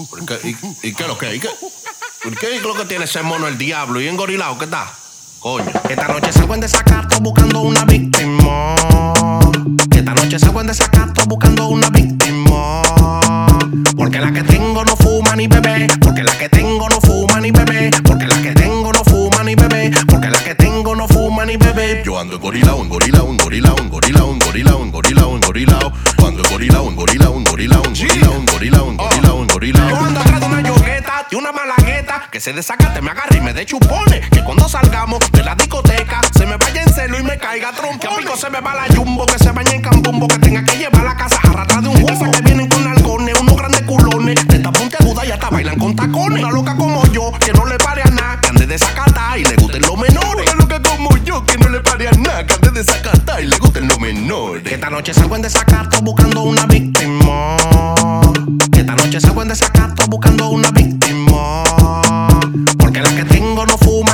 ¿Y qué, y, y qué es lo que? ¿Y qué? ¿Y qué es lo que tiene ese mono el diablo? ¿Y engorilado qué está? Coño. Esta noche salgo en desacato buscando una víctima. Esta noche salgo en desacato buscando una víctima. Porque la que tengo no fuma ni bebé. Porque la que tengo no fuma ni bebé. Porque la que tengo no fuma ni bebé. Porque la que tengo no fuma ni bebé. Yo ando engorilado, engorilado, engorilado, engorilado, engorilado, engorilado, engorilado. Que se desacate, me agarre y me dé chupones. Que cuando salgamos de la discoteca, se me vaya en celo y me caiga trompo. Que a pico se me va la jumbo, que se bañe en cambumbo, que tenga que llevar la casa arrastrada de un. Esas que vienen con algones, unos grandes culones, de esta puntiaguda y hasta bailan con tacones. Una loca como yo, que no le pare a nada, que ande desacata y le gusten los menores. Una loca como yo que no le pare a nada, que antes de desacatar y le gusten los menores. Esta noche salgo en desacato buscando una víctima. Esta noche salgo en desacato buscando una víctima.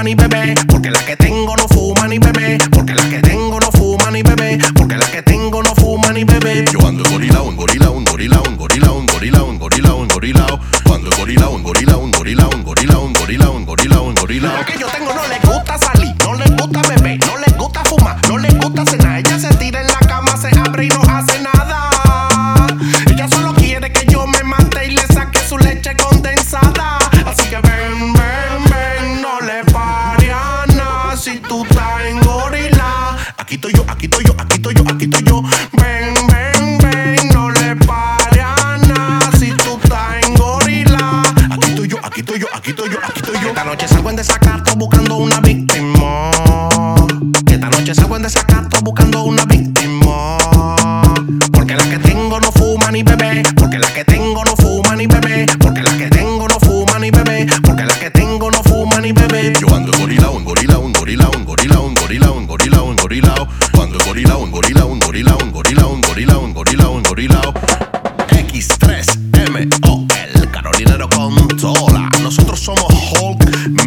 Ni bebé. Porque la que tengo no fuma ni bebé. Porque la que tengo no fuma ni bebé. Porque la que tengo no fuma ni bebé. Yo ando engorilado, engorilado, engorilado, engorilado, engorilado, engorilado, engorilado. Yo ando engorilado, engorilado, engorilado, engorilado, engorilado, engorilado, engorilado. Lo que yo tengo no les en gorila. Aquí estoy yo, aquí estoy yo, aquí estoy yo, aquí estoy yo. Ven, ven, ven, no le pare a nada si tú estás en gorila. Aquí estoy yo, aquí estoy yo, aquí estoy yo, aquí estoy yo. Esta noche salgo en desacato buscando una víctima. Esta noche salgo en desacato buscando una víctima. Porque la que tengo no fuma ni bebé. Porque la que tengo no fuma ni bebé. Porque la que tengo no fuma ni bebé. Porque la que engorilado, engorilado, engorilado, engorilado, engorilado, engorilado. X3MOL, Carolinero Controla. Nosotros somos Hulk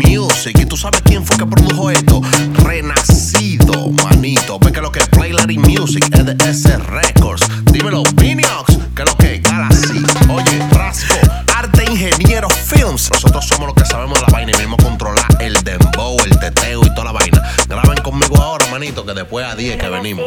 Music. ¿Y tú sabes quién fue que produjo esto? Renacido, manito. Ve que lo que es Play Larry Music es de S Records. Dímelo, Viniox, que lo que es Galaxy. Oye, Rasco, Arte Ingeniero Films. Nosotros somos los que sabemos la que después a 10 que venimos.